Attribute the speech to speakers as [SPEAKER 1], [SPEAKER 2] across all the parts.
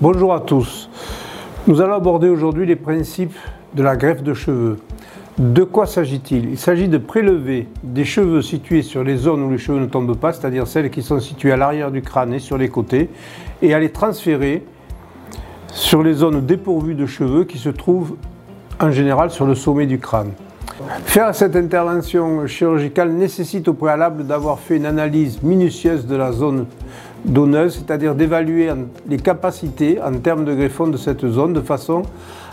[SPEAKER 1] Bonjour à tous. Nous allons aborder aujourd'hui les principes de la greffe de cheveux. De quoi s'agit-il? Il, s'agit de prélever des cheveux situés sur les zones où les cheveux ne tombent pas, c'est-à-dire celles qui sont situées à l'arrière du crâne et sur les côtés, et à les transférer sur les zones dépourvues de cheveux qui se trouvent en général sur le sommet du crâne. Faire cette intervention chirurgicale nécessite au préalable d'avoir fait une analyse minutieuse de la zone donneuse, c'est-à-dire d'évaluer les capacités en termes de greffons de cette zone de façon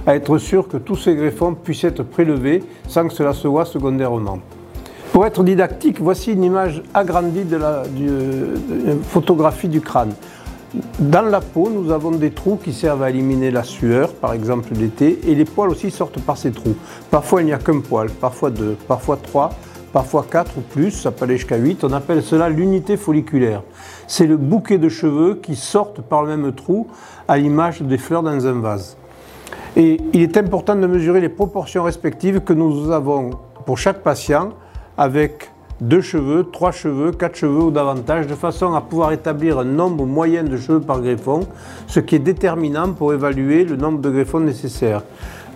[SPEAKER 1] à être sûr que tous ces greffons puissent être prélevés sans que cela se voit secondairement. Pour être didactique, voici une image agrandie de la photographie du crâne. Dans la peau, nous avons des trous qui servent à éliminer la sueur, par exemple l'été, et les poils aussi sortent par ces trous. Parfois, il n'y a qu'un poil, parfois deux, parfois trois, parfois quatre ou plus, ça peut aller jusqu'à huit. On appelle cela l'unité folliculaire. C'est le bouquet de cheveux qui sortent par le même trou, à l'image des fleurs dans un vase. Et il est important de mesurer les proportions respectives que nous avons pour chaque patient avec deux cheveux, trois cheveux, quatre cheveux ou davantage, de façon à pouvoir établir un nombre moyen de cheveux par greffon, ce qui est déterminant pour évaluer le nombre de greffons nécessaires.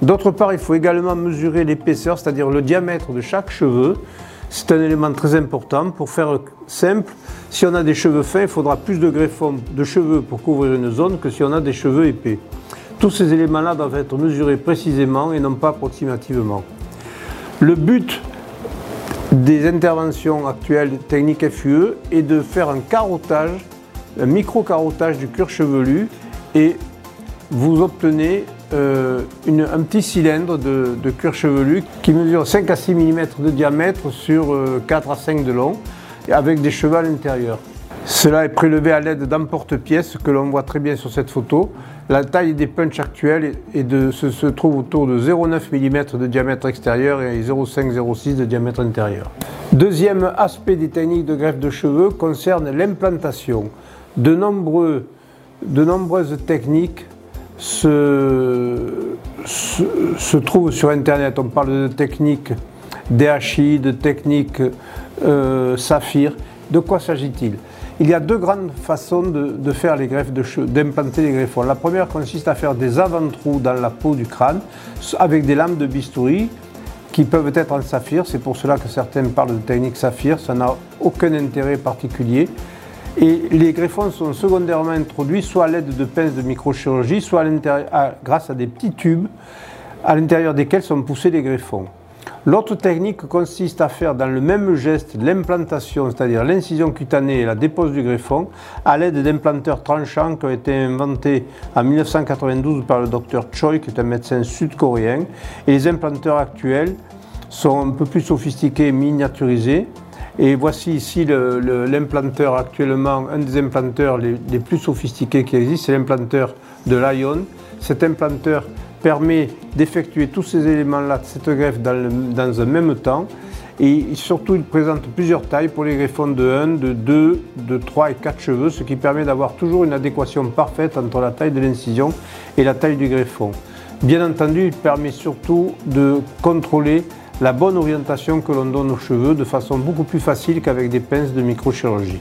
[SPEAKER 1] D'autre part, il faut également mesurer l'épaisseur, c'est-à-dire le diamètre de chaque cheveu. C'est un élément très important. Pour faire simple, si on a des cheveux fins, il faudra plus de greffons de cheveux pour couvrir une zone que si on a des cheveux épais. Tous ces éléments-là doivent être mesurés précisément et non pas approximativement. Le but des interventions actuelles techniques FUE et de faire un carottage, un micro-carottage du cuir chevelu et vous obtenez euh, un petit cylindre de, cuir chevelu qui mesure 5 à 6 mm de diamètre sur 4 euh, à 5 de long avec des cheveux à l'intérieur. Cela est prélevé à l'aide d'emporte-pièces que l'on voit très bien sur cette photo. La taille des punches actuelles se, trouve autour de 0,9 mm de diamètre extérieur et 0,5-0,6 de diamètre intérieur. Deuxième aspect des techniques de greffe de cheveux concerne l'implantation. De, de nombreuses techniques se, trouvent sur Internet. On parle de techniques DHI, de techniques euh, saphir. De quoi s'agit-il? Il y a deux grandes façons de, faire les greffes d'implanter les greffons. La première consiste à faire des avant-trous dans la peau du crâne avec des lames de bistouri qui peuvent être en saphir. C'est pour cela que certains parlent de technique saphir. Ça n'a aucun intérêt particulier. Et les greffons sont secondairement introduits soit à l'aide de pinces de microchirurgie, soit grâce à des petits tubes à l'intérieur desquels sont poussés les greffons. L'autre technique consiste à faire dans le même geste l'implantation, c'est-à-dire l'incision cutanée et la dépose du greffon, à l'aide d'implanteurs tranchants qui ont été inventés en 1992 par le docteur Choi, qui est un médecin sud-coréen. Et les implanteurs actuels sont un peu plus sophistiqués et miniaturisés. Et voici ici l'implanteur actuellement, un des implanteurs les, plus sophistiqués qui existent, c'est l'implanteur de Lion. Cet implanteur permet d'effectuer tous ces éléments-là, cette greffe dans, un même temps. Et surtout, il présente plusieurs tailles pour les greffons de 1, de 2, de 3 et 4 cheveux, ce qui permet d'avoir toujours une adéquation parfaite entre la taille de l'incision et la taille du greffon. Bien entendu, il permet surtout de contrôler la bonne orientation que l'on donne aux cheveux de façon beaucoup plus facile qu'avec des pinces de microchirurgie.